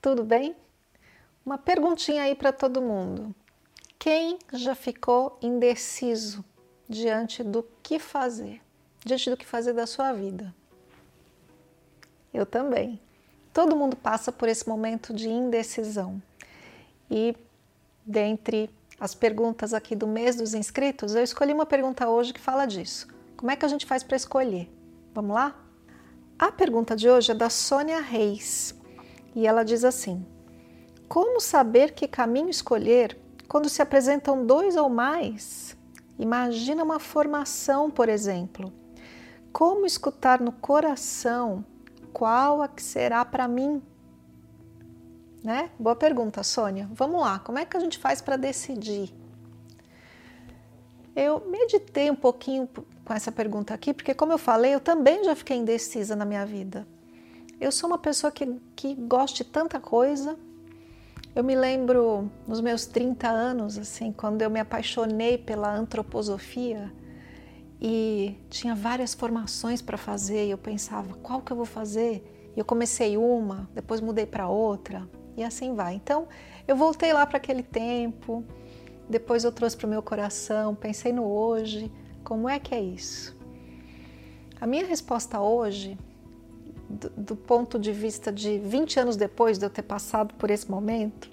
tudo bem? Uma perguntinha aí para todo mundo. Quem já ficou indeciso diante do que fazer, diante do que fazer da sua vida? Eu também. Todo mundo passa por esse momento de indecisão. E dentre as perguntas aqui do mês dos inscritos, eu escolhi uma pergunta hoje que fala disso. Como é que a gente faz para escolher? Vamos lá? A pergunta de hoje é da Sônia Reis e ela diz assim: Como saber que caminho escolher quando se apresentam dois ou mais? Imagina uma formação, por exemplo. Como escutar no coração qual a que será para mim? Né? Boa pergunta, Sônia. Vamos lá, como é que a gente faz para decidir? Eu meditei um pouquinho com essa pergunta aqui, porque, como eu falei, eu também já fiquei indecisa na minha vida. Eu sou uma pessoa que, que gosta de tanta coisa. Eu me lembro nos meus 30 anos, assim, quando eu me apaixonei pela antroposofia e tinha várias formações para fazer, e eu pensava, qual que eu vou fazer? E eu comecei uma, depois mudei para outra, e assim vai. Então, eu voltei lá para aquele tempo depois eu trouxe para o meu coração, pensei no hoje, como é que é isso? A minha resposta hoje, do, ponto de vista de 20 anos depois de eu ter passado por esse momento,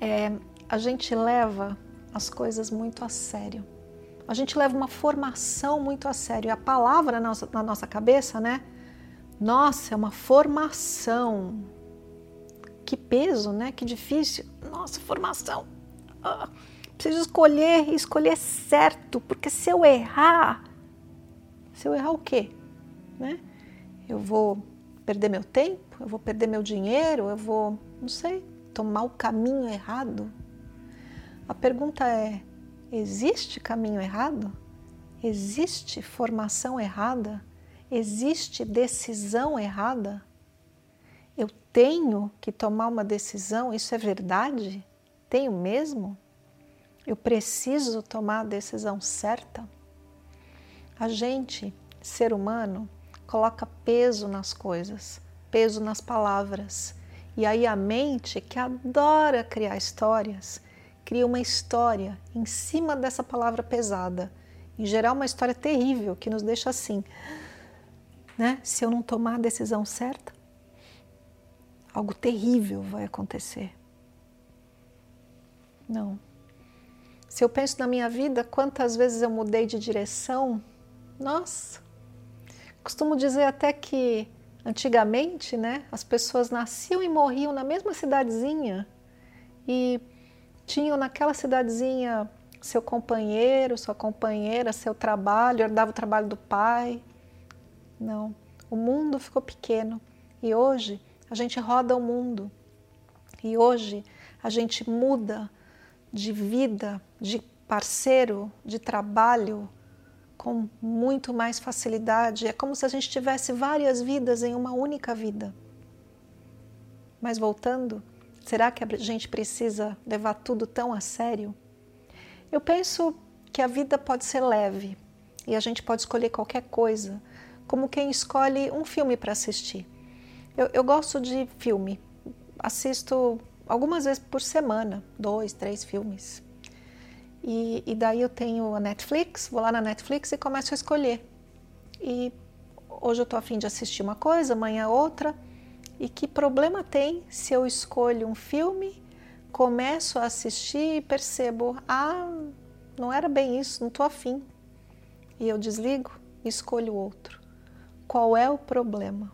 é a gente leva as coisas muito a sério. A gente leva uma formação muito a sério. E a palavra na nossa, na nossa cabeça, né? Nossa, é uma formação. Que peso, né? Que difícil. Nossa, formação ah, preciso escolher e escolher certo, porque se eu errar, se eu errar o quê? Né? Eu vou perder meu tempo, eu vou perder meu dinheiro, eu vou, não sei, tomar o caminho errado. A pergunta é: existe caminho errado? Existe formação errada? Existe decisão errada? Eu tenho que tomar uma decisão, isso é verdade? Tenho mesmo? Eu preciso tomar a decisão certa? A gente, ser humano, coloca peso nas coisas, peso nas palavras. E aí a mente, que adora criar histórias, cria uma história em cima dessa palavra pesada. Em geral, uma história terrível que nos deixa assim, né? Se eu não tomar a decisão certa, algo terrível vai acontecer. Não. Se eu penso na minha vida, quantas vezes eu mudei de direção, nossa. Costumo dizer até que antigamente, né, as pessoas nasciam e morriam na mesma cidadezinha e tinham naquela cidadezinha seu companheiro, sua companheira, seu trabalho, herdava o trabalho do pai. Não, o mundo ficou pequeno e hoje a gente roda o mundo e hoje a gente muda de vida, de parceiro, de trabalho com muito mais facilidade. É como se a gente tivesse várias vidas em uma única vida. Mas voltando, será que a gente precisa levar tudo tão a sério? Eu penso que a vida pode ser leve e a gente pode escolher qualquer coisa, como quem escolhe um filme para assistir. Eu, eu gosto de filme, assisto algumas vezes por semana, dois, três filmes. E, e, daí eu tenho a Netflix, vou lá na Netflix e começo a escolher. E hoje eu estou afim de assistir uma coisa, amanhã outra. E que problema tem se eu escolho um filme, começo a assistir e percebo, ah, não era bem isso, não estou afim. E eu desligo e escolho outro. Qual é o problema?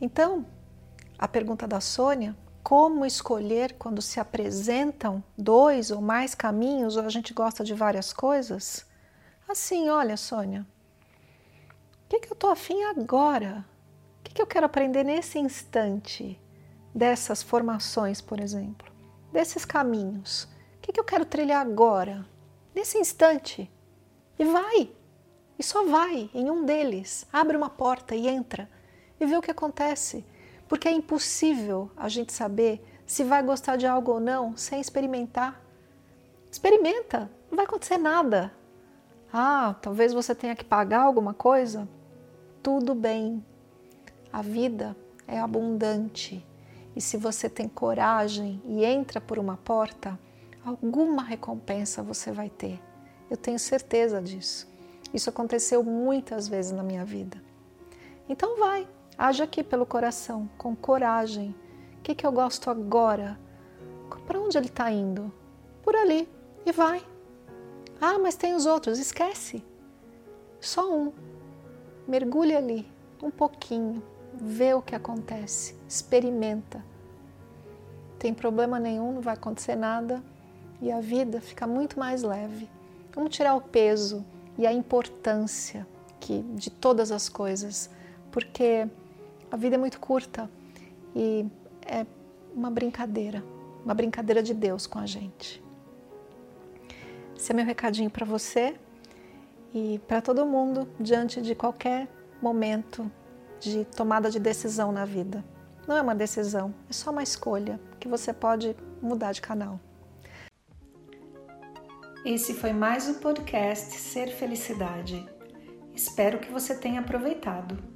Então, a pergunta da Sônia como escolher quando se apresentam dois ou mais caminhos ou a gente gosta de várias coisas? Assim, olha, Sônia, o que, que eu estou afim agora? O que, que eu quero aprender nesse instante? dessas formações, por exemplo, desses caminhos? O que, que eu quero trilhar agora, nesse instante? E vai! E só vai em um deles. Abre uma porta e entra e vê o que acontece. Porque é impossível a gente saber se vai gostar de algo ou não sem experimentar. Experimenta, não vai acontecer nada. Ah, talvez você tenha que pagar alguma coisa. Tudo bem. A vida é abundante. E se você tem coragem e entra por uma porta, alguma recompensa você vai ter. Eu tenho certeza disso. Isso aconteceu muitas vezes na minha vida. Então vai, age aqui pelo coração, com coragem. O que, que eu gosto agora? Para onde ele está indo? Por ali. E vai. Ah, mas tem os outros. Esquece. Só um. Mergulhe ali, um pouquinho. Vê o que acontece. Experimenta. Tem problema nenhum, não vai acontecer nada. E a vida fica muito mais leve. Vamos tirar o peso e a importância que, de todas as coisas, porque a vida é muito curta e é uma brincadeira, uma brincadeira de Deus com a gente. Esse é meu recadinho para você e para todo mundo diante de qualquer momento de tomada de decisão na vida. Não é uma decisão, é só uma escolha que você pode mudar de canal. Esse foi mais o podcast Ser Felicidade. Espero que você tenha aproveitado.